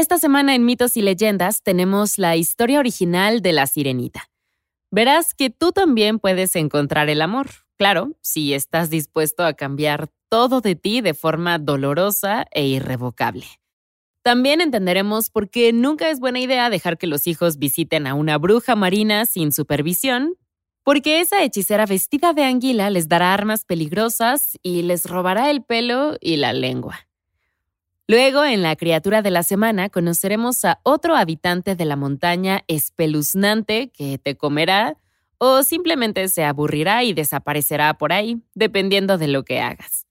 Esta semana en Mitos y Leyendas tenemos la historia original de la sirenita. Verás que tú también puedes encontrar el amor, claro, si estás dispuesto a cambiar todo de ti de forma dolorosa e irrevocable. También entenderemos por qué nunca es buena idea dejar que los hijos visiten a una bruja marina sin supervisión, porque esa hechicera vestida de anguila les dará armas peligrosas y les robará el pelo y la lengua. Luego, en la criatura de la semana, conoceremos a otro habitante de la montaña espeluznante que te comerá o simplemente se aburrirá y desaparecerá por ahí, dependiendo de lo que hagas.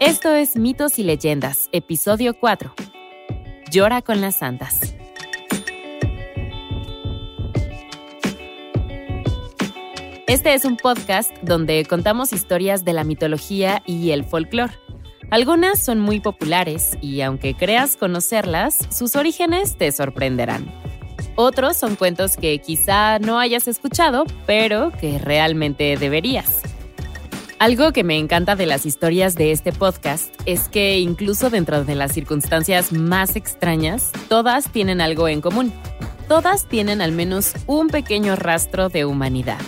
Esto es Mitos y Leyendas, episodio 4. Llora con las santas. Este es un podcast donde contamos historias de la mitología y el folclore. Algunas son muy populares y aunque creas conocerlas, sus orígenes te sorprenderán. Otros son cuentos que quizá no hayas escuchado, pero que realmente deberías. Algo que me encanta de las historias de este podcast es que incluso dentro de las circunstancias más extrañas, todas tienen algo en común. Todas tienen al menos un pequeño rastro de humanidad.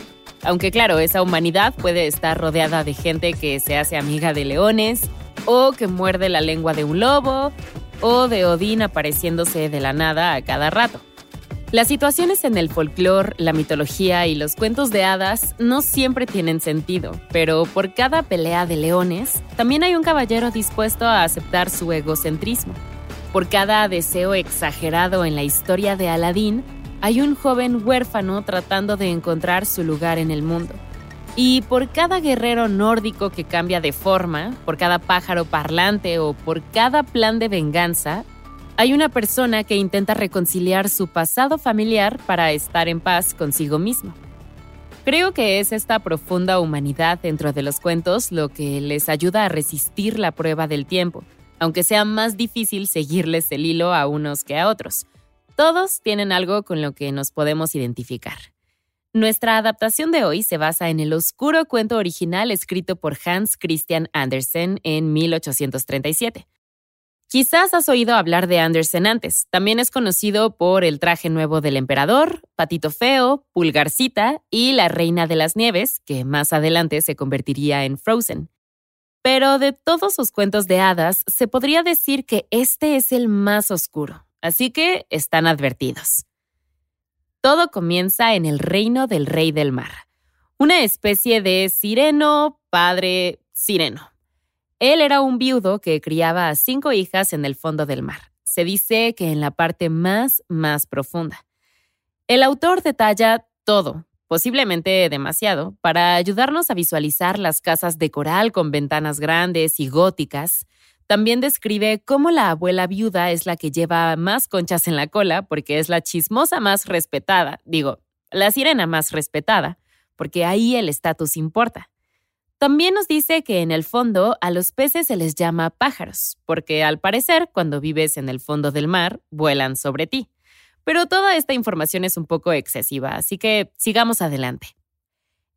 Aunque claro, esa humanidad puede estar rodeada de gente que se hace amiga de leones, o que muerde la lengua de un lobo, o de Odín apareciéndose de la nada a cada rato. Las situaciones en el folclore, la mitología y los cuentos de hadas no siempre tienen sentido, pero por cada pelea de leones, también hay un caballero dispuesto a aceptar su egocentrismo. Por cada deseo exagerado en la historia de Aladín, hay un joven huérfano tratando de encontrar su lugar en el mundo. Y por cada guerrero nórdico que cambia de forma, por cada pájaro parlante o por cada plan de venganza, hay una persona que intenta reconciliar su pasado familiar para estar en paz consigo mismo. Creo que es esta profunda humanidad dentro de los cuentos lo que les ayuda a resistir la prueba del tiempo, aunque sea más difícil seguirles el hilo a unos que a otros. Todos tienen algo con lo que nos podemos identificar. Nuestra adaptación de hoy se basa en el oscuro cuento original escrito por Hans Christian Andersen en 1837. Quizás has oído hablar de Andersen antes. También es conocido por El traje nuevo del emperador, Patito Feo, Pulgarcita y La Reina de las Nieves, que más adelante se convertiría en Frozen. Pero de todos sus cuentos de hadas, se podría decir que este es el más oscuro. Así que están advertidos. Todo comienza en el reino del rey del mar, una especie de sireno, padre sireno. Él era un viudo que criaba a cinco hijas en el fondo del mar. Se dice que en la parte más, más profunda. El autor detalla todo, posiblemente demasiado, para ayudarnos a visualizar las casas de coral con ventanas grandes y góticas, también describe cómo la abuela viuda es la que lleva más conchas en la cola porque es la chismosa más respetada, digo, la sirena más respetada, porque ahí el estatus importa. También nos dice que en el fondo a los peces se les llama pájaros, porque al parecer cuando vives en el fondo del mar, vuelan sobre ti. Pero toda esta información es un poco excesiva, así que sigamos adelante.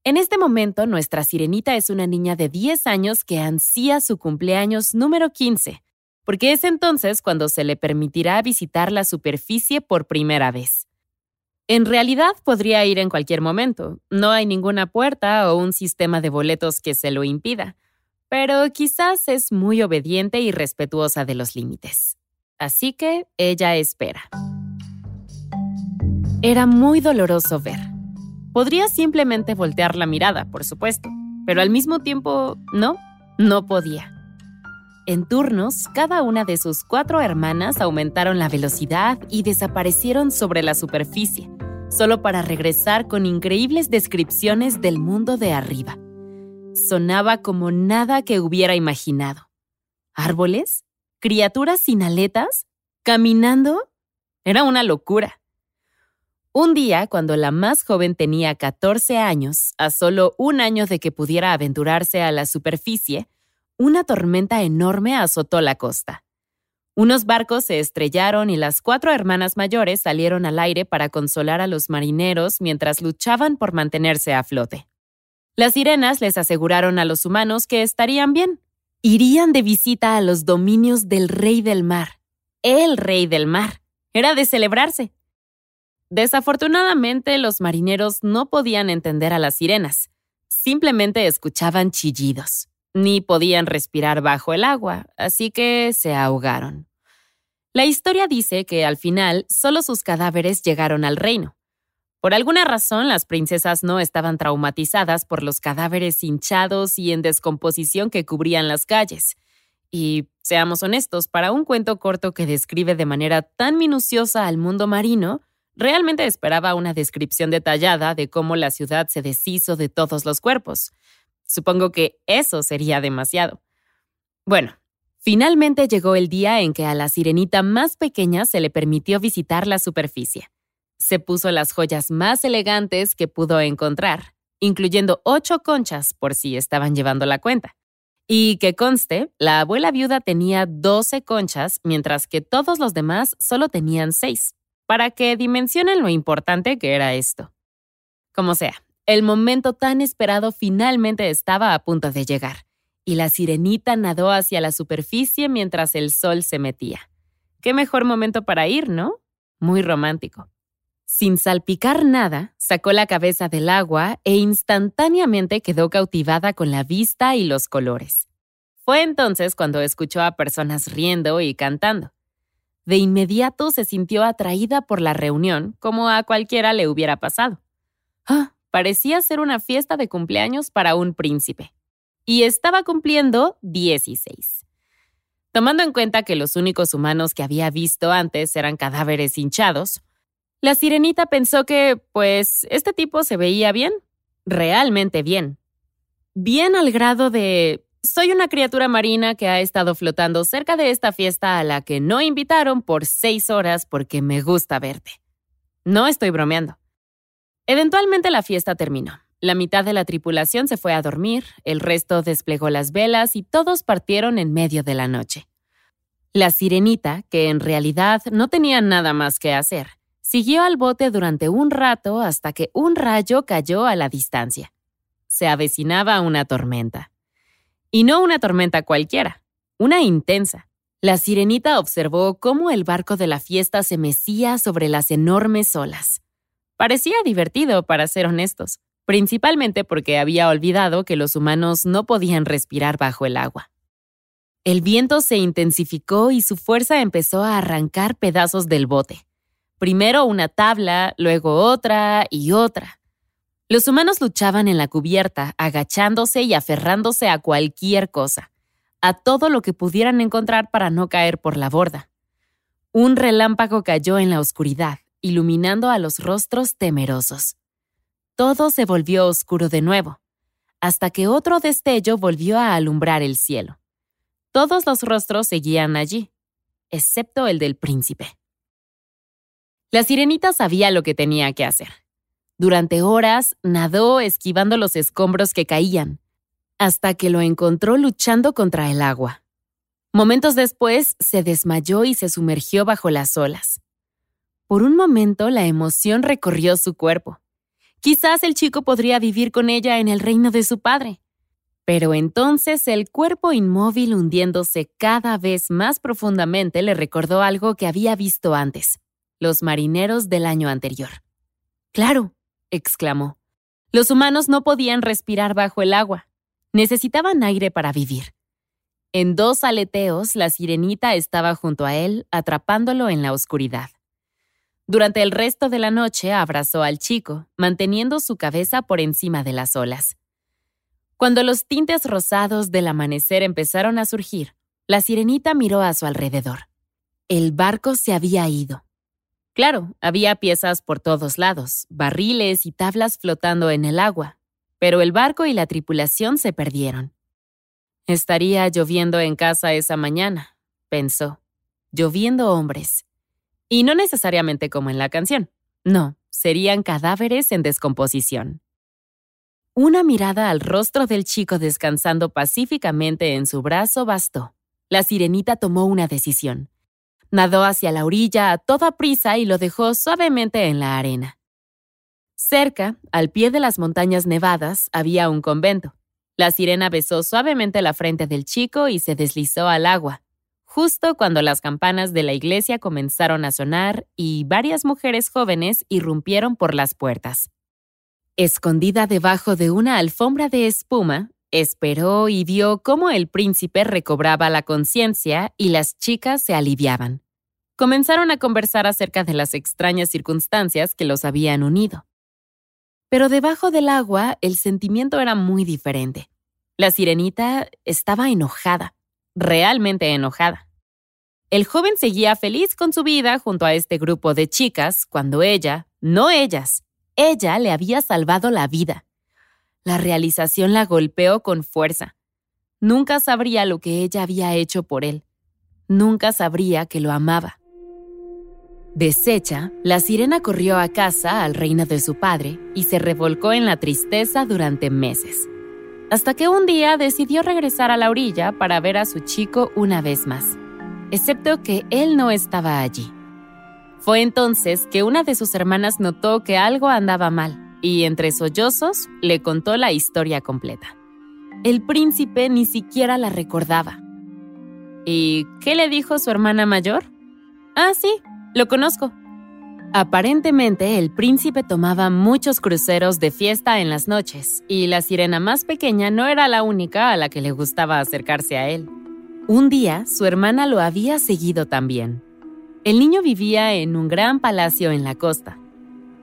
En este momento, nuestra sirenita es una niña de 10 años que ansía su cumpleaños número 15, porque es entonces cuando se le permitirá visitar la superficie por primera vez. En realidad podría ir en cualquier momento, no hay ninguna puerta o un sistema de boletos que se lo impida, pero quizás es muy obediente y respetuosa de los límites. Así que ella espera. Era muy doloroso ver. Podría simplemente voltear la mirada, por supuesto, pero al mismo tiempo no, no podía. En turnos, cada una de sus cuatro hermanas aumentaron la velocidad y desaparecieron sobre la superficie, solo para regresar con increíbles descripciones del mundo de arriba. Sonaba como nada que hubiera imaginado. ¿Árboles? ¿Criaturas sin aletas? ¿Caminando? Era una locura. Un día, cuando la más joven tenía 14 años, a solo un año de que pudiera aventurarse a la superficie, una tormenta enorme azotó la costa. Unos barcos se estrellaron y las cuatro hermanas mayores salieron al aire para consolar a los marineros mientras luchaban por mantenerse a flote. Las sirenas les aseguraron a los humanos que estarían bien. Irían de visita a los dominios del rey del mar. El rey del mar. Era de celebrarse. Desafortunadamente, los marineros no podían entender a las sirenas. Simplemente escuchaban chillidos. Ni podían respirar bajo el agua, así que se ahogaron. La historia dice que al final solo sus cadáveres llegaron al reino. Por alguna razón, las princesas no estaban traumatizadas por los cadáveres hinchados y en descomposición que cubrían las calles. Y, seamos honestos, para un cuento corto que describe de manera tan minuciosa al mundo marino, Realmente esperaba una descripción detallada de cómo la ciudad se deshizo de todos los cuerpos. Supongo que eso sería demasiado. Bueno, finalmente llegó el día en que a la sirenita más pequeña se le permitió visitar la superficie. Se puso las joyas más elegantes que pudo encontrar, incluyendo ocho conchas por si estaban llevando la cuenta. Y que conste, la abuela viuda tenía doce conchas, mientras que todos los demás solo tenían seis para que dimensionen lo importante que era esto. Como sea, el momento tan esperado finalmente estaba a punto de llegar, y la sirenita nadó hacia la superficie mientras el sol se metía. Qué mejor momento para ir, ¿no? Muy romántico. Sin salpicar nada, sacó la cabeza del agua e instantáneamente quedó cautivada con la vista y los colores. Fue entonces cuando escuchó a personas riendo y cantando. De inmediato se sintió atraída por la reunión, como a cualquiera le hubiera pasado. Ah, parecía ser una fiesta de cumpleaños para un príncipe. Y estaba cumpliendo 16. Tomando en cuenta que los únicos humanos que había visto antes eran cadáveres hinchados, la sirenita pensó que, pues, este tipo se veía bien, realmente bien. Bien al grado de soy una criatura marina que ha estado flotando cerca de esta fiesta a la que no invitaron por seis horas porque me gusta verte. No estoy bromeando. Eventualmente la fiesta terminó. La mitad de la tripulación se fue a dormir, el resto desplegó las velas y todos partieron en medio de la noche. La sirenita, que en realidad no tenía nada más que hacer, siguió al bote durante un rato hasta que un rayo cayó a la distancia. Se avecinaba una tormenta. Y no una tormenta cualquiera, una intensa. La sirenita observó cómo el barco de la fiesta se mecía sobre las enormes olas. Parecía divertido, para ser honestos, principalmente porque había olvidado que los humanos no podían respirar bajo el agua. El viento se intensificó y su fuerza empezó a arrancar pedazos del bote. Primero una tabla, luego otra y otra. Los humanos luchaban en la cubierta, agachándose y aferrándose a cualquier cosa, a todo lo que pudieran encontrar para no caer por la borda. Un relámpago cayó en la oscuridad, iluminando a los rostros temerosos. Todo se volvió oscuro de nuevo, hasta que otro destello volvió a alumbrar el cielo. Todos los rostros seguían allí, excepto el del príncipe. La sirenita sabía lo que tenía que hacer. Durante horas nadó esquivando los escombros que caían, hasta que lo encontró luchando contra el agua. Momentos después se desmayó y se sumergió bajo las olas. Por un momento la emoción recorrió su cuerpo. Quizás el chico podría vivir con ella en el reino de su padre. Pero entonces el cuerpo inmóvil hundiéndose cada vez más profundamente le recordó algo que había visto antes, los marineros del año anterior. Claro, exclamó. Los humanos no podían respirar bajo el agua. Necesitaban aire para vivir. En dos aleteos, la sirenita estaba junto a él, atrapándolo en la oscuridad. Durante el resto de la noche abrazó al chico, manteniendo su cabeza por encima de las olas. Cuando los tintes rosados del amanecer empezaron a surgir, la sirenita miró a su alrededor. El barco se había ido. Claro, había piezas por todos lados, barriles y tablas flotando en el agua, pero el barco y la tripulación se perdieron. Estaría lloviendo en casa esa mañana, pensó. Lloviendo hombres. Y no necesariamente como en la canción. No, serían cadáveres en descomposición. Una mirada al rostro del chico descansando pacíficamente en su brazo bastó. La sirenita tomó una decisión. Nadó hacia la orilla a toda prisa y lo dejó suavemente en la arena. Cerca, al pie de las montañas nevadas, había un convento. La sirena besó suavemente la frente del chico y se deslizó al agua, justo cuando las campanas de la iglesia comenzaron a sonar y varias mujeres jóvenes irrumpieron por las puertas. Escondida debajo de una alfombra de espuma, esperó y vio cómo el príncipe recobraba la conciencia y las chicas se aliviaban. Comenzaron a conversar acerca de las extrañas circunstancias que los habían unido. Pero debajo del agua el sentimiento era muy diferente. La sirenita estaba enojada, realmente enojada. El joven seguía feliz con su vida junto a este grupo de chicas cuando ella, no ellas, ella le había salvado la vida. La realización la golpeó con fuerza. Nunca sabría lo que ella había hecho por él. Nunca sabría que lo amaba. Deshecha, la sirena corrió a casa al reino de su padre y se revolcó en la tristeza durante meses, hasta que un día decidió regresar a la orilla para ver a su chico una vez más, excepto que él no estaba allí. Fue entonces que una de sus hermanas notó que algo andaba mal y entre sollozos le contó la historia completa. El príncipe ni siquiera la recordaba. ¿Y qué le dijo su hermana mayor? Ah, sí, lo conozco. Aparentemente el príncipe tomaba muchos cruceros de fiesta en las noches y la sirena más pequeña no era la única a la que le gustaba acercarse a él. Un día su hermana lo había seguido también el niño vivía en un gran palacio en la costa.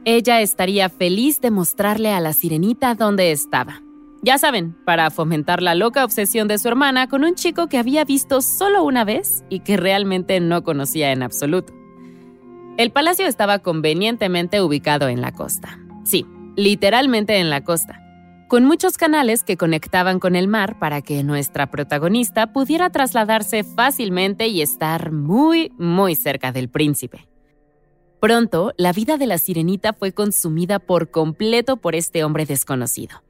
Ella estaría feliz de mostrarle a la sirenita dónde estaba. Ya saben, para fomentar la loca obsesión de su hermana con un chico que había visto solo una vez y que realmente no conocía en absoluto. El palacio estaba convenientemente ubicado en la costa. Sí, literalmente en la costa con muchos canales que conectaban con el mar para que nuestra protagonista pudiera trasladarse fácilmente y estar muy, muy cerca del príncipe. Pronto, la vida de la sirenita fue consumida por completo por este hombre desconocido.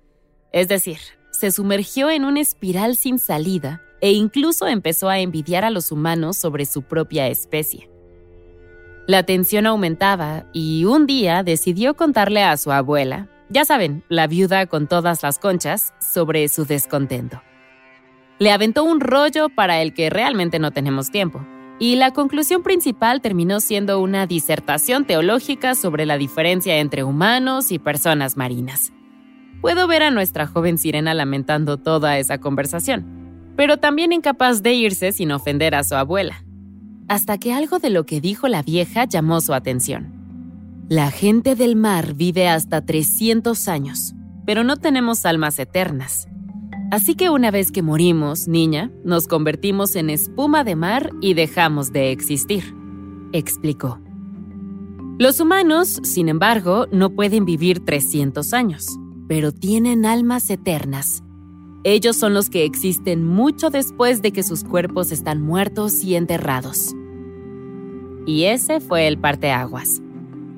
Es decir, se sumergió en una espiral sin salida e incluso empezó a envidiar a los humanos sobre su propia especie. La tensión aumentaba y un día decidió contarle a su abuela, ya saben, la viuda con todas las conchas sobre su descontento. Le aventó un rollo para el que realmente no tenemos tiempo, y la conclusión principal terminó siendo una disertación teológica sobre la diferencia entre humanos y personas marinas. Puedo ver a nuestra joven sirena lamentando toda esa conversación, pero también incapaz de irse sin ofender a su abuela, hasta que algo de lo que dijo la vieja llamó su atención. La gente del mar vive hasta 300 años, pero no tenemos almas eternas. Así que una vez que morimos, niña, nos convertimos en espuma de mar y dejamos de existir, explicó. Los humanos, sin embargo, no pueden vivir 300 años, pero tienen almas eternas. Ellos son los que existen mucho después de que sus cuerpos están muertos y enterrados. Y ese fue el parteaguas.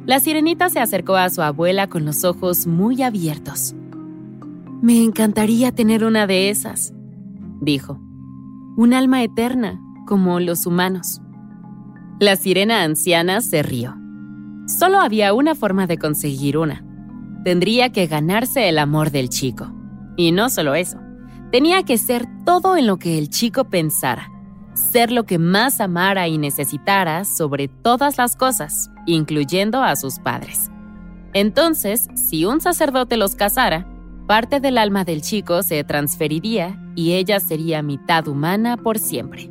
La sirenita se acercó a su abuela con los ojos muy abiertos. Me encantaría tener una de esas, dijo. Un alma eterna, como los humanos. La sirena anciana se rió. Solo había una forma de conseguir una. Tendría que ganarse el amor del chico. Y no solo eso, tenía que ser todo en lo que el chico pensara ser lo que más amara y necesitara sobre todas las cosas, incluyendo a sus padres. Entonces, si un sacerdote los casara, parte del alma del chico se transferiría y ella sería mitad humana por siempre.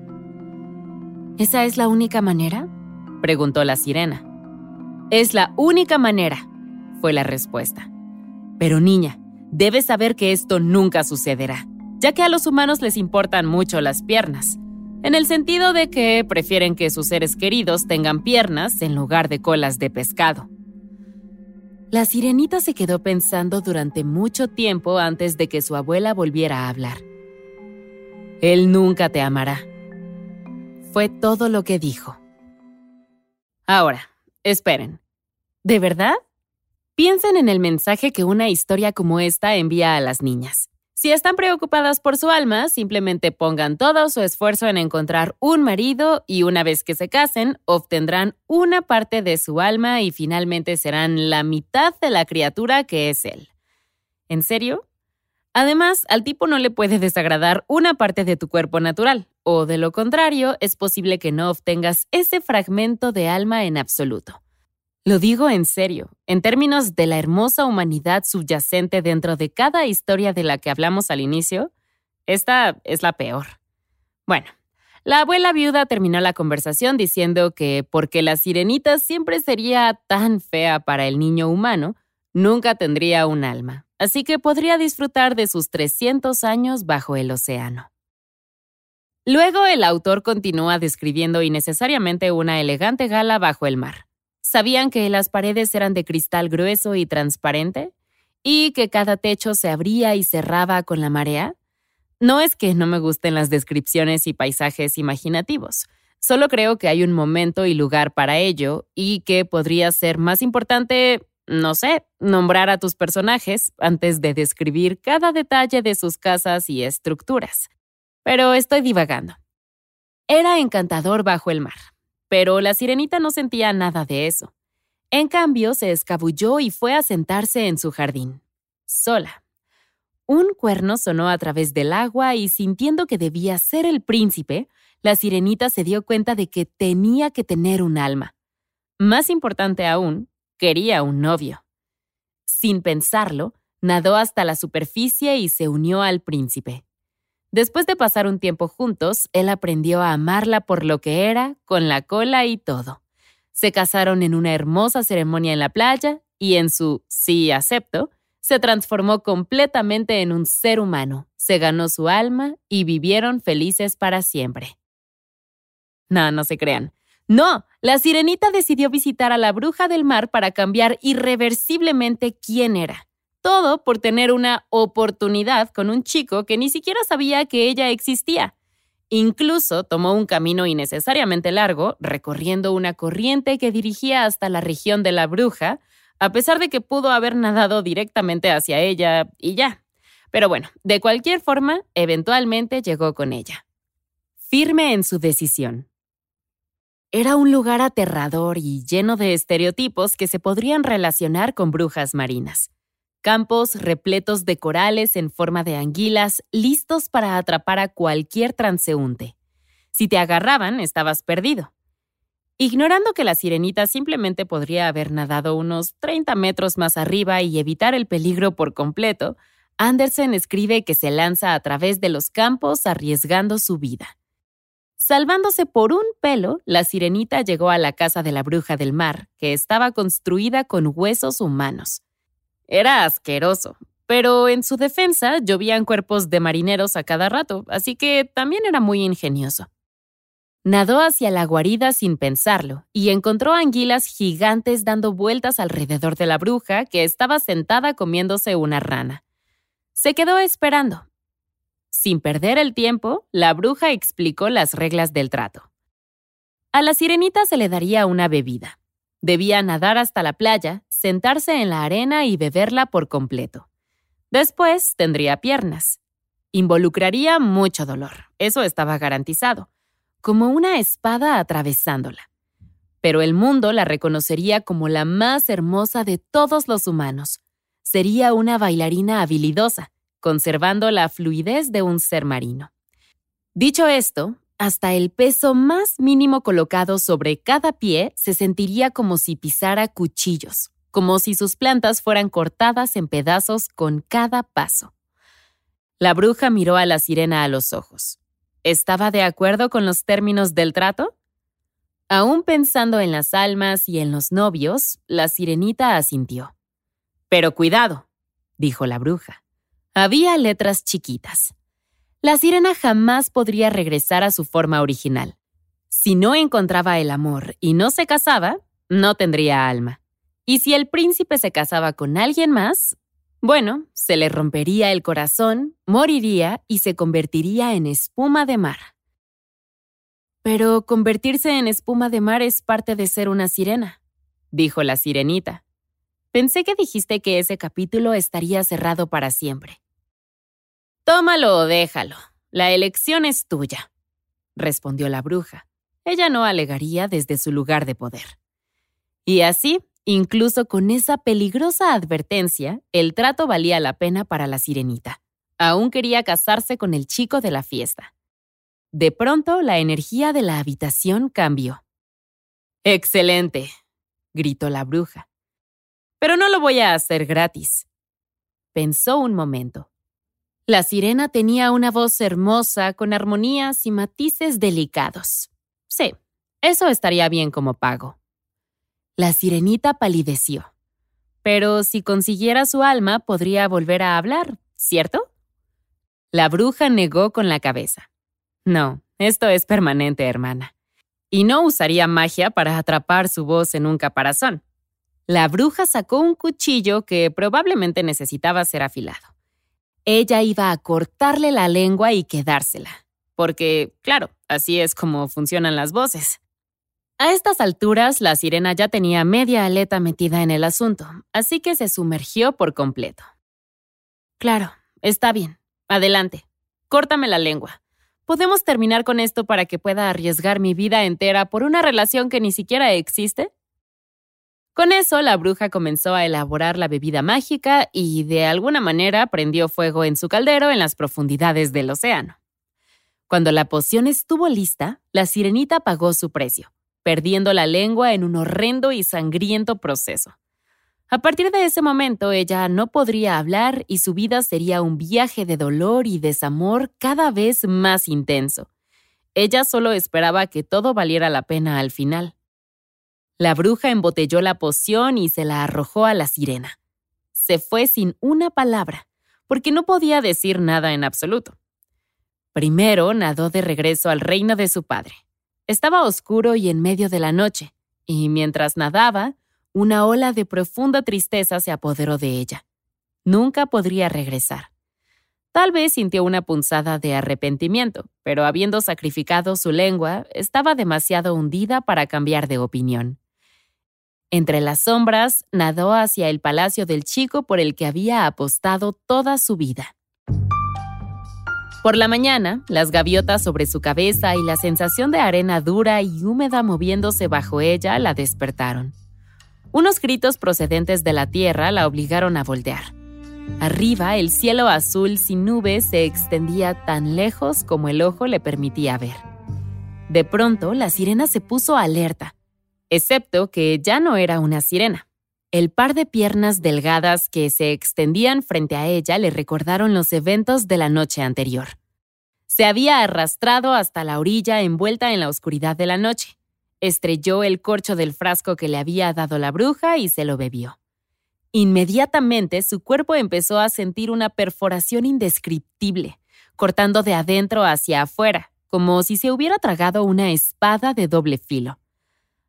¿Esa es la única manera? preguntó la sirena. Es la única manera, fue la respuesta. Pero niña, debes saber que esto nunca sucederá, ya que a los humanos les importan mucho las piernas en el sentido de que prefieren que sus seres queridos tengan piernas en lugar de colas de pescado. La sirenita se quedó pensando durante mucho tiempo antes de que su abuela volviera a hablar. Él nunca te amará. Fue todo lo que dijo. Ahora, esperen. ¿De verdad? Piensen en el mensaje que una historia como esta envía a las niñas. Si están preocupadas por su alma, simplemente pongan todo su esfuerzo en encontrar un marido y una vez que se casen, obtendrán una parte de su alma y finalmente serán la mitad de la criatura que es él. ¿En serio? Además, al tipo no le puede desagradar una parte de tu cuerpo natural, o de lo contrario, es posible que no obtengas ese fragmento de alma en absoluto. Lo digo en serio, en términos de la hermosa humanidad subyacente dentro de cada historia de la que hablamos al inicio, esta es la peor. Bueno, la abuela viuda terminó la conversación diciendo que porque la sirenita siempre sería tan fea para el niño humano, nunca tendría un alma así que podría disfrutar de sus 300 años bajo el océano. Luego el autor continúa describiendo innecesariamente una elegante gala bajo el mar. ¿Sabían que las paredes eran de cristal grueso y transparente? ¿Y que cada techo se abría y cerraba con la marea? No es que no me gusten las descripciones y paisajes imaginativos, solo creo que hay un momento y lugar para ello y que podría ser más importante no sé, nombrar a tus personajes antes de describir cada detalle de sus casas y estructuras. Pero estoy divagando. Era encantador bajo el mar, pero la sirenita no sentía nada de eso. En cambio, se escabulló y fue a sentarse en su jardín, sola. Un cuerno sonó a través del agua y sintiendo que debía ser el príncipe, la sirenita se dio cuenta de que tenía que tener un alma. Más importante aún, Quería un novio. Sin pensarlo, nadó hasta la superficie y se unió al príncipe. Después de pasar un tiempo juntos, él aprendió a amarla por lo que era, con la cola y todo. Se casaron en una hermosa ceremonia en la playa y en su sí acepto, se transformó completamente en un ser humano, se ganó su alma y vivieron felices para siempre. No, no se crean. No, la sirenita decidió visitar a la bruja del mar para cambiar irreversiblemente quién era. Todo por tener una oportunidad con un chico que ni siquiera sabía que ella existía. Incluso tomó un camino innecesariamente largo, recorriendo una corriente que dirigía hasta la región de la bruja, a pesar de que pudo haber nadado directamente hacia ella y ya. Pero bueno, de cualquier forma, eventualmente llegó con ella. Firme en su decisión, era un lugar aterrador y lleno de estereotipos que se podrían relacionar con brujas marinas. Campos repletos de corales en forma de anguilas, listos para atrapar a cualquier transeúnte. Si te agarraban, estabas perdido. Ignorando que la sirenita simplemente podría haber nadado unos 30 metros más arriba y evitar el peligro por completo, Andersen escribe que se lanza a través de los campos arriesgando su vida. Salvándose por un pelo, la sirenita llegó a la casa de la bruja del mar, que estaba construida con huesos humanos. Era asqueroso, pero en su defensa llovían cuerpos de marineros a cada rato, así que también era muy ingenioso. Nadó hacia la guarida sin pensarlo y encontró anguilas gigantes dando vueltas alrededor de la bruja que estaba sentada comiéndose una rana. Se quedó esperando, sin perder el tiempo, la bruja explicó las reglas del trato. A la sirenita se le daría una bebida. Debía nadar hasta la playa, sentarse en la arena y beberla por completo. Después tendría piernas. Involucraría mucho dolor, eso estaba garantizado, como una espada atravesándola. Pero el mundo la reconocería como la más hermosa de todos los humanos. Sería una bailarina habilidosa, conservando la fluidez de un ser marino. Dicho esto, hasta el peso más mínimo colocado sobre cada pie se sentiría como si pisara cuchillos, como si sus plantas fueran cortadas en pedazos con cada paso. La bruja miró a la sirena a los ojos. ¿Estaba de acuerdo con los términos del trato? Aún pensando en las almas y en los novios, la sirenita asintió. Pero cuidado, dijo la bruja. Había letras chiquitas. La sirena jamás podría regresar a su forma original. Si no encontraba el amor y no se casaba, no tendría alma. Y si el príncipe se casaba con alguien más, bueno, se le rompería el corazón, moriría y se convertiría en espuma de mar. Pero convertirse en espuma de mar es parte de ser una sirena, dijo la sirenita. Pensé que dijiste que ese capítulo estaría cerrado para siempre. Tómalo o déjalo. La elección es tuya, respondió la bruja. Ella no alegaría desde su lugar de poder. Y así, incluso con esa peligrosa advertencia, el trato valía la pena para la sirenita. Aún quería casarse con el chico de la fiesta. De pronto, la energía de la habitación cambió. Excelente, gritó la bruja. Pero no lo voy a hacer gratis. Pensó un momento. La sirena tenía una voz hermosa con armonías y matices delicados. Sí, eso estaría bien como pago. La sirenita palideció. Pero si consiguiera su alma, podría volver a hablar, ¿cierto? La bruja negó con la cabeza. No, esto es permanente, hermana. Y no usaría magia para atrapar su voz en un caparazón. La bruja sacó un cuchillo que probablemente necesitaba ser afilado. Ella iba a cortarle la lengua y quedársela. Porque, claro, así es como funcionan las voces. A estas alturas, la sirena ya tenía media aleta metida en el asunto, así que se sumergió por completo. Claro, está bien. Adelante. Córtame la lengua. ¿Podemos terminar con esto para que pueda arriesgar mi vida entera por una relación que ni siquiera existe? Con eso, la bruja comenzó a elaborar la bebida mágica y, de alguna manera, prendió fuego en su caldero en las profundidades del océano. Cuando la poción estuvo lista, la sirenita pagó su precio, perdiendo la lengua en un horrendo y sangriento proceso. A partir de ese momento ella no podría hablar y su vida sería un viaje de dolor y desamor cada vez más intenso. Ella solo esperaba que todo valiera la pena al final. La bruja embotelló la poción y se la arrojó a la sirena. Se fue sin una palabra, porque no podía decir nada en absoluto. Primero nadó de regreso al reino de su padre. Estaba oscuro y en medio de la noche, y mientras nadaba, una ola de profunda tristeza se apoderó de ella. Nunca podría regresar. Tal vez sintió una punzada de arrepentimiento, pero habiendo sacrificado su lengua, estaba demasiado hundida para cambiar de opinión. Entre las sombras, nadó hacia el palacio del chico por el que había apostado toda su vida. Por la mañana, las gaviotas sobre su cabeza y la sensación de arena dura y húmeda moviéndose bajo ella la despertaron. Unos gritos procedentes de la tierra la obligaron a voltear. Arriba, el cielo azul sin nubes se extendía tan lejos como el ojo le permitía ver. De pronto, la sirena se puso alerta, excepto que ya no era una sirena. El par de piernas delgadas que se extendían frente a ella le recordaron los eventos de la noche anterior. Se había arrastrado hasta la orilla envuelta en la oscuridad de la noche estrelló el corcho del frasco que le había dado la bruja y se lo bebió. Inmediatamente su cuerpo empezó a sentir una perforación indescriptible, cortando de adentro hacia afuera, como si se hubiera tragado una espada de doble filo.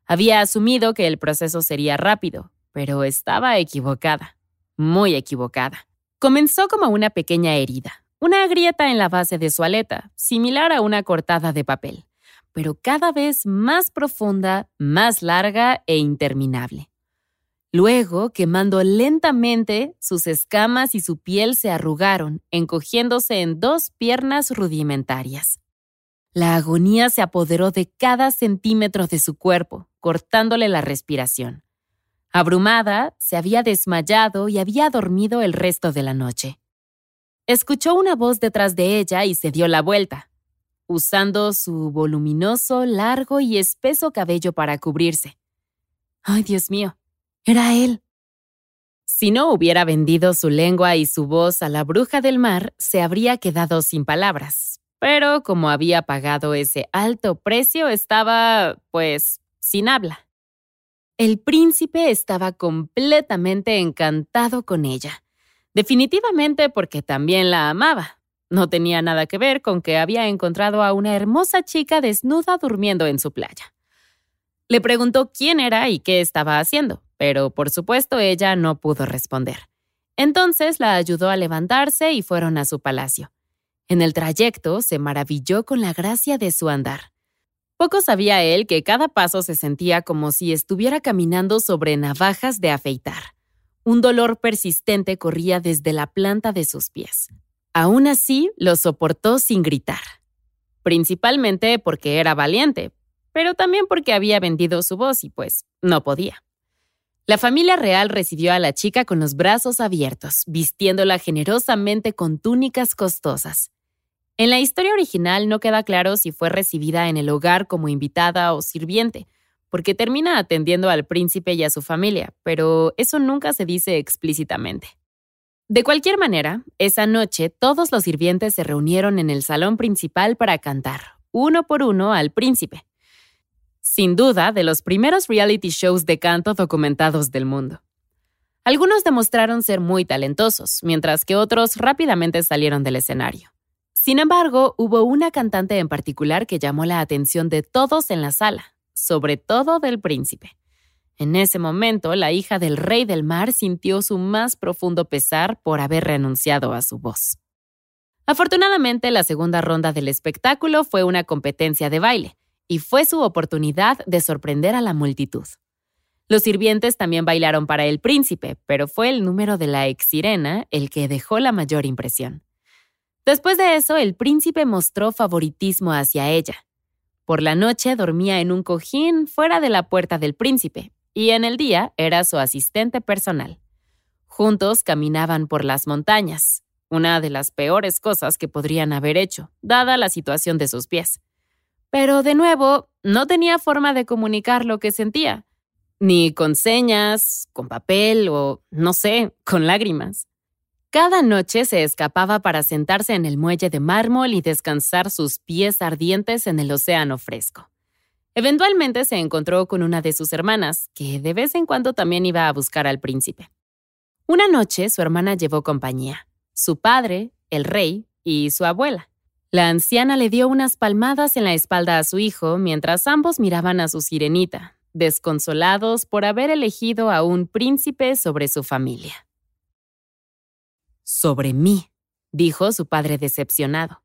Había asumido que el proceso sería rápido, pero estaba equivocada, muy equivocada. Comenzó como una pequeña herida, una grieta en la base de su aleta, similar a una cortada de papel pero cada vez más profunda, más larga e interminable. Luego, quemando lentamente, sus escamas y su piel se arrugaron, encogiéndose en dos piernas rudimentarias. La agonía se apoderó de cada centímetro de su cuerpo, cortándole la respiración. Abrumada, se había desmayado y había dormido el resto de la noche. Escuchó una voz detrás de ella y se dio la vuelta usando su voluminoso, largo y espeso cabello para cubrirse. ¡Ay, Dios mío! Era él. Si no hubiera vendido su lengua y su voz a la bruja del mar, se habría quedado sin palabras. Pero como había pagado ese alto precio, estaba, pues, sin habla. El príncipe estaba completamente encantado con ella. Definitivamente porque también la amaba. No tenía nada que ver con que había encontrado a una hermosa chica desnuda durmiendo en su playa. Le preguntó quién era y qué estaba haciendo, pero por supuesto ella no pudo responder. Entonces la ayudó a levantarse y fueron a su palacio. En el trayecto se maravilló con la gracia de su andar. Poco sabía él que cada paso se sentía como si estuviera caminando sobre navajas de afeitar. Un dolor persistente corría desde la planta de sus pies. Aún así, lo soportó sin gritar. Principalmente porque era valiente, pero también porque había vendido su voz y pues no podía. La familia real recibió a la chica con los brazos abiertos, vistiéndola generosamente con túnicas costosas. En la historia original no queda claro si fue recibida en el hogar como invitada o sirviente, porque termina atendiendo al príncipe y a su familia, pero eso nunca se dice explícitamente. De cualquier manera, esa noche todos los sirvientes se reunieron en el salón principal para cantar, uno por uno, al príncipe sin duda de los primeros reality shows de canto documentados del mundo. Algunos demostraron ser muy talentosos, mientras que otros rápidamente salieron del escenario. Sin embargo, hubo una cantante en particular que llamó la atención de todos en la sala, sobre todo del príncipe. En ese momento, la hija del rey del mar sintió su más profundo pesar por haber renunciado a su voz. Afortunadamente, la segunda ronda del espectáculo fue una competencia de baile, y fue su oportunidad de sorprender a la multitud. Los sirvientes también bailaron para el príncipe, pero fue el número de la ex sirena el que dejó la mayor impresión. Después de eso, el príncipe mostró favoritismo hacia ella. Por la noche dormía en un cojín fuera de la puerta del príncipe, y en el día era su asistente personal. Juntos caminaban por las montañas, una de las peores cosas que podrían haber hecho, dada la situación de sus pies. Pero de nuevo, no tenía forma de comunicar lo que sentía, ni con señas, con papel o, no sé, con lágrimas. Cada noche se escapaba para sentarse en el muelle de mármol y descansar sus pies ardientes en el océano fresco. Eventualmente se encontró con una de sus hermanas, que de vez en cuando también iba a buscar al príncipe. Una noche su hermana llevó compañía, su padre, el rey, y su abuela. La anciana le dio unas palmadas en la espalda a su hijo mientras ambos miraban a su sirenita, desconsolados por haber elegido a un príncipe sobre su familia. Sobre mí, dijo su padre decepcionado.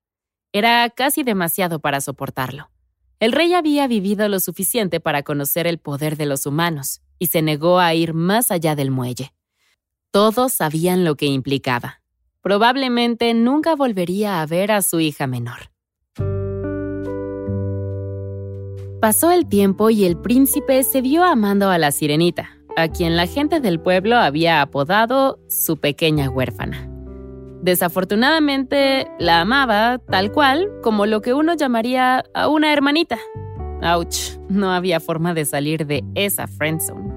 Era casi demasiado para soportarlo. El rey había vivido lo suficiente para conocer el poder de los humanos y se negó a ir más allá del muelle. Todos sabían lo que implicaba probablemente nunca volvería a ver a su hija menor. Pasó el tiempo y el príncipe se vio amando a la sirenita, a quien la gente del pueblo había apodado su pequeña huérfana. Desafortunadamente, la amaba tal cual como lo que uno llamaría a una hermanita. Ouch, no había forma de salir de esa friendzone.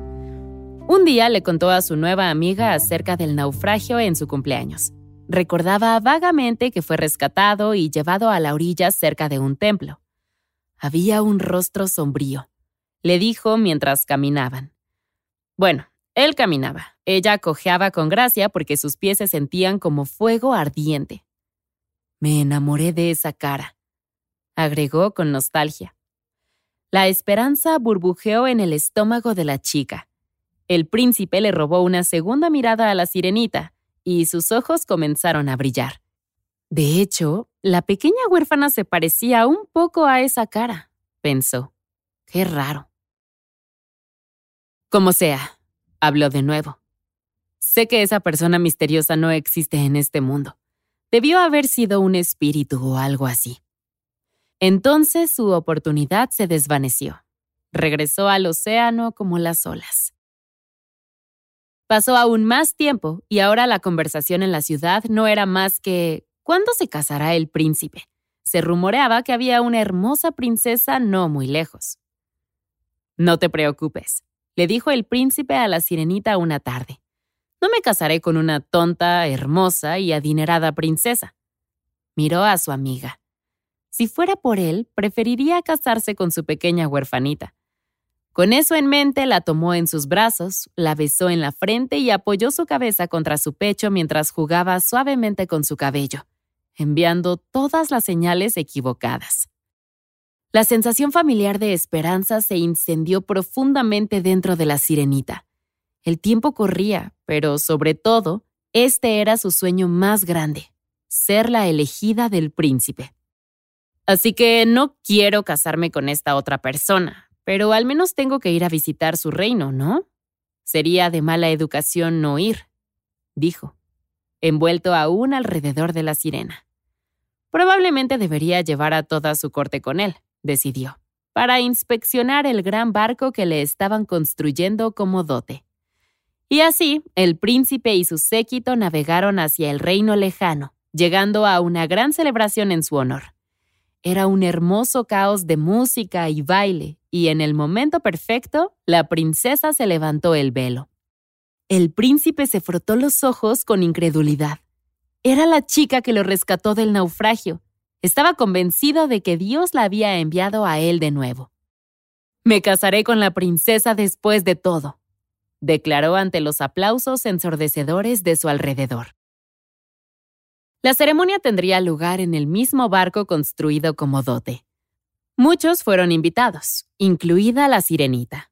Un día le contó a su nueva amiga acerca del naufragio en su cumpleaños. Recordaba vagamente que fue rescatado y llevado a la orilla cerca de un templo. Había un rostro sombrío, le dijo mientras caminaban. Bueno, él caminaba. Ella cojeaba con gracia porque sus pies se sentían como fuego ardiente. Me enamoré de esa cara, agregó con nostalgia. La esperanza burbujeó en el estómago de la chica. El príncipe le robó una segunda mirada a la sirenita, y sus ojos comenzaron a brillar. De hecho, la pequeña huérfana se parecía un poco a esa cara, pensó. Qué raro. Como sea, habló de nuevo. Sé que esa persona misteriosa no existe en este mundo. Debió haber sido un espíritu o algo así. Entonces su oportunidad se desvaneció. Regresó al océano como las olas. Pasó aún más tiempo y ahora la conversación en la ciudad no era más que ¿cuándo se casará el príncipe? Se rumoreaba que había una hermosa princesa no muy lejos. No te preocupes, le dijo el príncipe a la sirenita una tarde. No me casaré con una tonta, hermosa y adinerada princesa. Miró a su amiga. Si fuera por él, preferiría casarse con su pequeña huerfanita. Con eso en mente, la tomó en sus brazos, la besó en la frente y apoyó su cabeza contra su pecho mientras jugaba suavemente con su cabello, enviando todas las señales equivocadas. La sensación familiar de esperanza se incendió profundamente dentro de la sirenita. El tiempo corría, pero sobre todo, este era su sueño más grande, ser la elegida del príncipe. Así que no quiero casarme con esta otra persona, pero al menos tengo que ir a visitar su reino, ¿no? Sería de mala educación no ir, dijo. envuelto aún alrededor de la sirena. Probablemente debería llevar a toda su corte con él, decidió, para inspeccionar el gran barco que le estaban construyendo como dote. Y así, el príncipe y su séquito navegaron hacia el reino lejano, llegando a una gran celebración en su honor. Era un hermoso caos de música y baile, y en el momento perfecto, la princesa se levantó el velo. El príncipe se frotó los ojos con incredulidad. Era la chica que lo rescató del naufragio. Estaba convencido de que Dios la había enviado a él de nuevo. Me casaré con la princesa después de todo, declaró ante los aplausos ensordecedores de su alrededor. La ceremonia tendría lugar en el mismo barco construido como dote. Muchos fueron invitados, incluida la sirenita.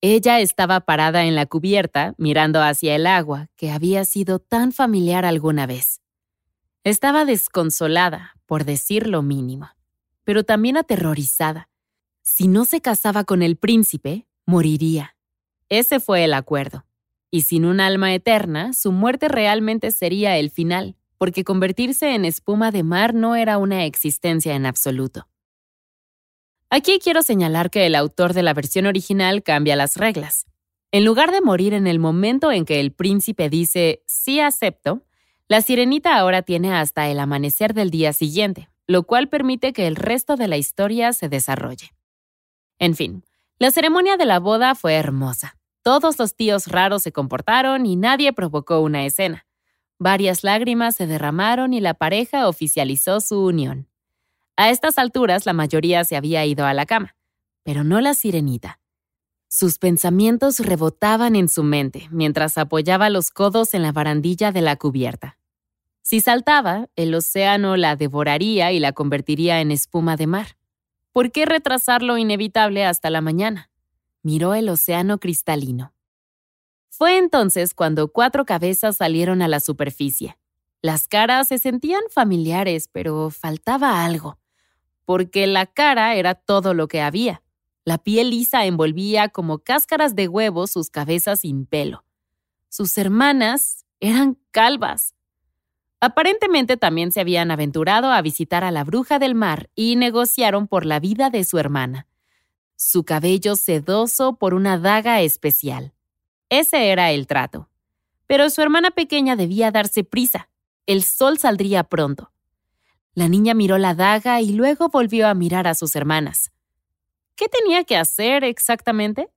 Ella estaba parada en la cubierta, mirando hacia el agua, que había sido tan familiar alguna vez. Estaba desconsolada, por decir lo mínimo, pero también aterrorizada. Si no se casaba con el príncipe, moriría. Ese fue el acuerdo. Y sin un alma eterna, su muerte realmente sería el final, porque convertirse en espuma de mar no era una existencia en absoluto. Aquí quiero señalar que el autor de la versión original cambia las reglas. En lugar de morir en el momento en que el príncipe dice sí acepto, la sirenita ahora tiene hasta el amanecer del día siguiente, lo cual permite que el resto de la historia se desarrolle. En fin, la ceremonia de la boda fue hermosa. Todos los tíos raros se comportaron y nadie provocó una escena. Varias lágrimas se derramaron y la pareja oficializó su unión. A estas alturas la mayoría se había ido a la cama, pero no la sirenita. Sus pensamientos rebotaban en su mente mientras apoyaba los codos en la barandilla de la cubierta. Si saltaba, el océano la devoraría y la convertiría en espuma de mar. ¿Por qué retrasar lo inevitable hasta la mañana? Miró el océano cristalino. Fue entonces cuando cuatro cabezas salieron a la superficie. Las caras se sentían familiares, pero faltaba algo porque la cara era todo lo que había. La piel lisa envolvía como cáscaras de huevo sus cabezas sin pelo. Sus hermanas eran calvas. Aparentemente también se habían aventurado a visitar a la bruja del mar y negociaron por la vida de su hermana. Su cabello sedoso por una daga especial. Ese era el trato. Pero su hermana pequeña debía darse prisa. El sol saldría pronto. La niña miró la daga y luego volvió a mirar a sus hermanas. ¿Qué tenía que hacer exactamente?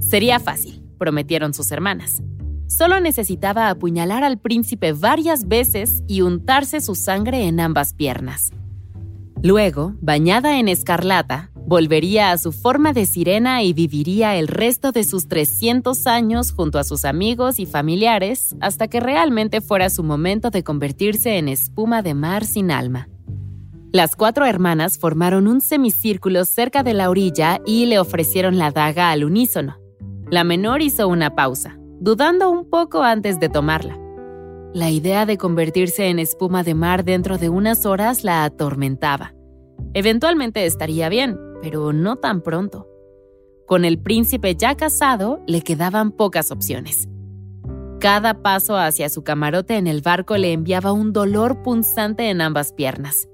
Sería fácil, prometieron sus hermanas. Solo necesitaba apuñalar al príncipe varias veces y untarse su sangre en ambas piernas. Luego, bañada en escarlata, volvería a su forma de sirena y viviría el resto de sus 300 años junto a sus amigos y familiares hasta que realmente fuera su momento de convertirse en espuma de mar sin alma. Las cuatro hermanas formaron un semicírculo cerca de la orilla y le ofrecieron la daga al unísono. La menor hizo una pausa, dudando un poco antes de tomarla. La idea de convertirse en espuma de mar dentro de unas horas la atormentaba. Eventualmente estaría bien, pero no tan pronto. Con el príncipe ya casado, le quedaban pocas opciones. Cada paso hacia su camarote en el barco le enviaba un dolor punzante en ambas piernas.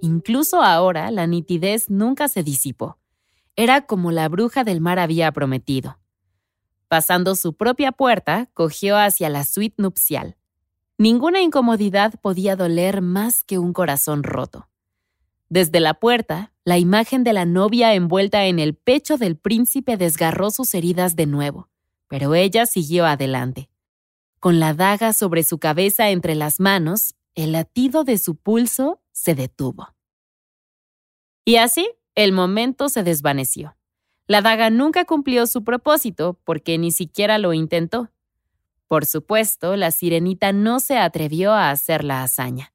Incluso ahora la nitidez nunca se disipó. Era como la bruja del mar había prometido. Pasando su propia puerta, cogió hacia la suite nupcial. Ninguna incomodidad podía doler más que un corazón roto. Desde la puerta, la imagen de la novia envuelta en el pecho del príncipe desgarró sus heridas de nuevo, pero ella siguió adelante. Con la daga sobre su cabeza entre las manos, el latido de su pulso se detuvo. Y así, el momento se desvaneció. La daga nunca cumplió su propósito porque ni siquiera lo intentó. Por supuesto, la sirenita no se atrevió a hacer la hazaña.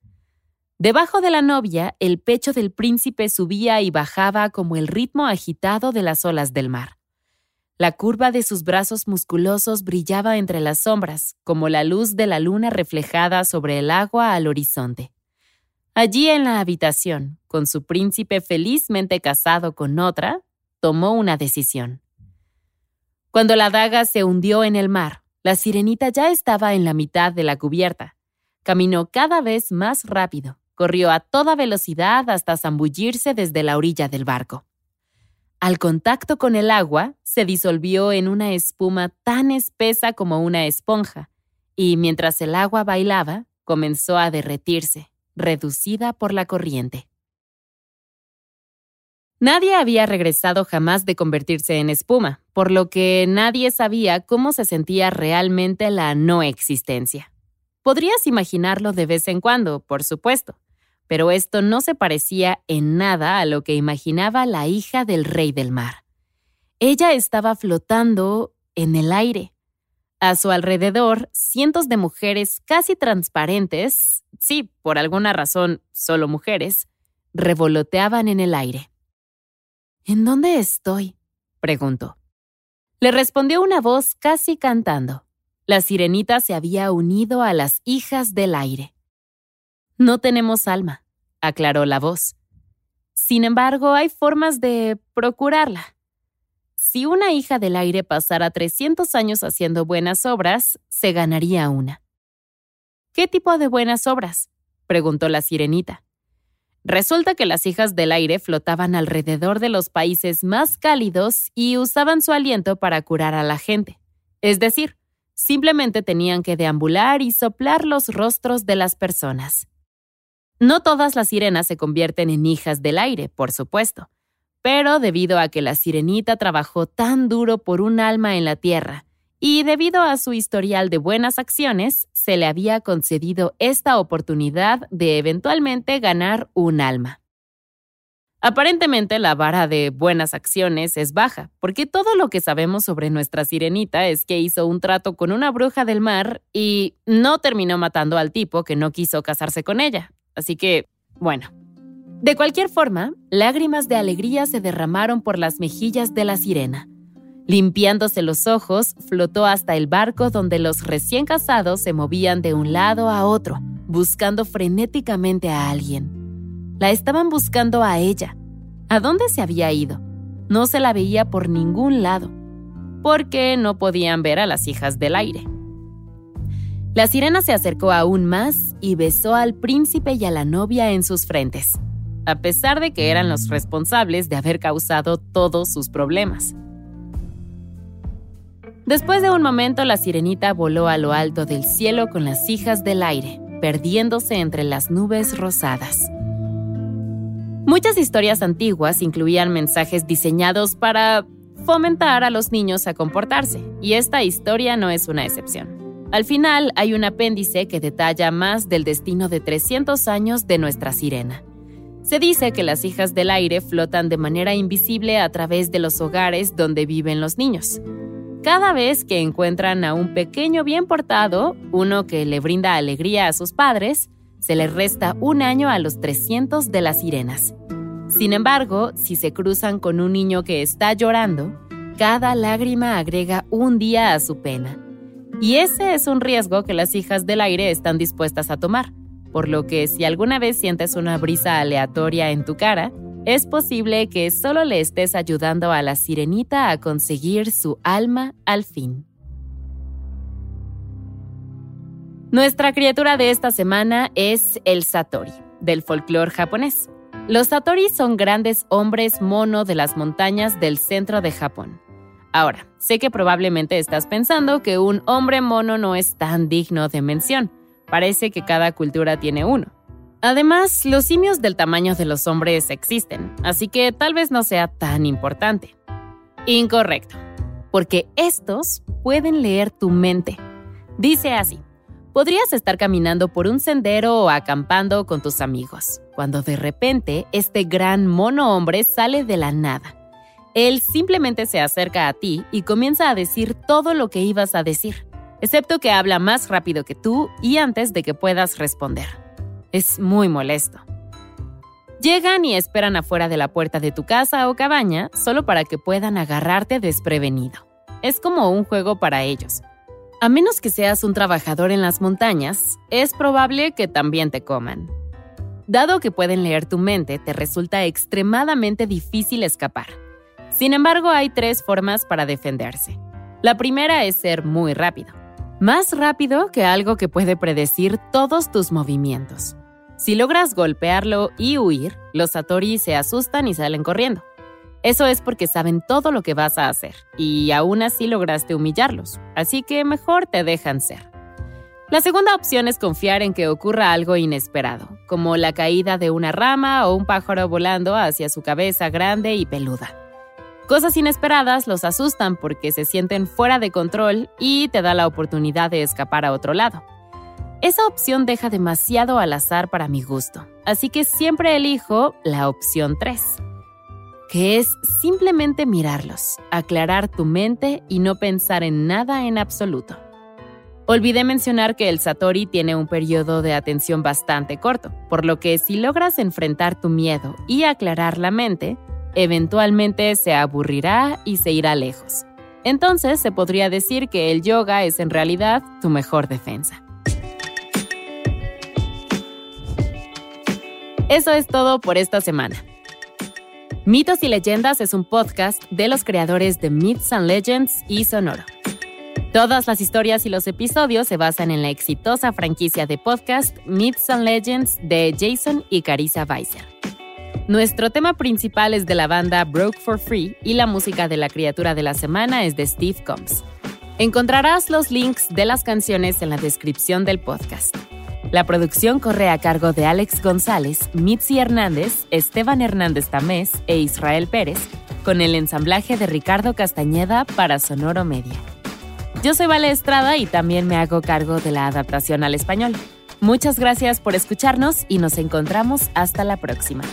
Debajo de la novia, el pecho del príncipe subía y bajaba como el ritmo agitado de las olas del mar. La curva de sus brazos musculosos brillaba entre las sombras, como la luz de la luna reflejada sobre el agua al horizonte. Allí en la habitación, con su príncipe felizmente casado con otra, tomó una decisión. Cuando la daga se hundió en el mar, la sirenita ya estaba en la mitad de la cubierta caminó cada vez más rápido, corrió a toda velocidad hasta zambullirse desde la orilla del barco. Al contacto con el agua, se disolvió en una espuma tan espesa como una esponja, y mientras el agua bailaba, comenzó a derretirse, reducida por la corriente. Nadie había regresado jamás de convertirse en espuma, por lo que nadie sabía cómo se sentía realmente la no existencia. Podrías imaginarlo de vez en cuando, por supuesto, pero esto no se parecía en nada a lo que imaginaba la hija del rey del mar. Ella estaba flotando en el aire. A su alrededor, cientos de mujeres casi transparentes, sí, por alguna razón, solo mujeres, revoloteaban en el aire. ¿En dónde estoy? preguntó. Le respondió una voz casi cantando. La sirenita se había unido a las hijas del aire. No tenemos alma, aclaró la voz. Sin embargo, hay formas de procurarla. Si una hija del aire pasara 300 años haciendo buenas obras, se ganaría una. ¿Qué tipo de buenas obras? preguntó la sirenita. Resulta que las hijas del aire flotaban alrededor de los países más cálidos y usaban su aliento para curar a la gente. Es decir, simplemente tenían que deambular y soplar los rostros de las personas. No todas las sirenas se convierten en hijas del aire, por supuesto, pero debido a que la sirenita trabajó tan duro por un alma en la tierra y debido a su historial de buenas acciones, se le había concedido esta oportunidad de eventualmente ganar un alma. Aparentemente la vara de buenas acciones es baja, porque todo lo que sabemos sobre nuestra sirenita es que hizo un trato con una bruja del mar y no terminó matando al tipo que no quiso casarse con ella. Así que, bueno. De cualquier forma, lágrimas de alegría se derramaron por las mejillas de la sirena. Limpiándose los ojos, flotó hasta el barco donde los recién casados se movían de un lado a otro, buscando frenéticamente a alguien. La estaban buscando a ella. ¿A dónde se había ido? No se la veía por ningún lado, porque no podían ver a las hijas del aire. La sirena se acercó aún más y besó al príncipe y a la novia en sus frentes, a pesar de que eran los responsables de haber causado todos sus problemas. Después de un momento, la sirenita voló a lo alto del cielo con las hijas del aire, perdiéndose entre las nubes rosadas. Muchas historias antiguas incluían mensajes diseñados para fomentar a los niños a comportarse, y esta historia no es una excepción. Al final hay un apéndice que detalla más del destino de 300 años de nuestra sirena. Se dice que las hijas del aire flotan de manera invisible a través de los hogares donde viven los niños. Cada vez que encuentran a un pequeño bien portado, uno que le brinda alegría a sus padres, se le resta un año a los 300 de las sirenas. Sin embargo, si se cruzan con un niño que está llorando, cada lágrima agrega un día a su pena. Y ese es un riesgo que las hijas del aire están dispuestas a tomar, por lo que si alguna vez sientes una brisa aleatoria en tu cara, es posible que solo le estés ayudando a la sirenita a conseguir su alma al fin. Nuestra criatura de esta semana es el Satori, del folclore japonés. Los Satori son grandes hombres mono de las montañas del centro de Japón. Ahora, sé que probablemente estás pensando que un hombre mono no es tan digno de mención. Parece que cada cultura tiene uno. Además, los simios del tamaño de los hombres existen, así que tal vez no sea tan importante. Incorrecto, porque estos pueden leer tu mente. Dice así, podrías estar caminando por un sendero o acampando con tus amigos, cuando de repente este gran mono hombre sale de la nada. Él simplemente se acerca a ti y comienza a decir todo lo que ibas a decir, excepto que habla más rápido que tú y antes de que puedas responder. Es muy molesto. Llegan y esperan afuera de la puerta de tu casa o cabaña solo para que puedan agarrarte desprevenido. Es como un juego para ellos. A menos que seas un trabajador en las montañas, es probable que también te coman. Dado que pueden leer tu mente, te resulta extremadamente difícil escapar. Sin embargo, hay tres formas para defenderse. La primera es ser muy rápido. más rápido que algo que puede predecir todos tus movimientos. Si logras golpearlo y huir, los Satori se asustan y salen corriendo. Eso es porque saben todo lo que vas a hacer y aún así lograste humillarlos, así que mejor te dejan ser. La segunda opción es confiar en que ocurra algo inesperado, como la caída de una rama o un pájaro volando hacia su cabeza grande y peluda. Cosas inesperadas los asustan porque se sienten fuera de control y te da la oportunidad de escapar a otro lado. Esa opción deja demasiado al azar para mi gusto, así que siempre elijo la opción 3, que es simplemente mirarlos, aclarar tu mente y no pensar en nada en absoluto. Olvidé mencionar que el Satori tiene un periodo de atención bastante corto, por lo que si logras enfrentar tu miedo y aclarar la mente, eventualmente se aburrirá y se irá lejos. Entonces se podría decir que el yoga es en realidad tu mejor defensa. Eso es todo por esta semana. Mitos y Leyendas es un podcast de los creadores de Myths and Legends y Sonoro. Todas las historias y los episodios se basan en la exitosa franquicia de podcast Myths and Legends de Jason y Carissa Weiser. Nuestro tema principal es de la banda Broke for Free y la música de la criatura de la semana es de Steve Combs. Encontrarás los links de las canciones en la descripción del podcast. La producción corre a cargo de Alex González, Mitzi Hernández, Esteban Hernández Tamés e Israel Pérez, con el ensamblaje de Ricardo Castañeda para Sonoro Media. Yo soy Vale Estrada y también me hago cargo de la adaptación al español. Muchas gracias por escucharnos y nos encontramos hasta la próxima.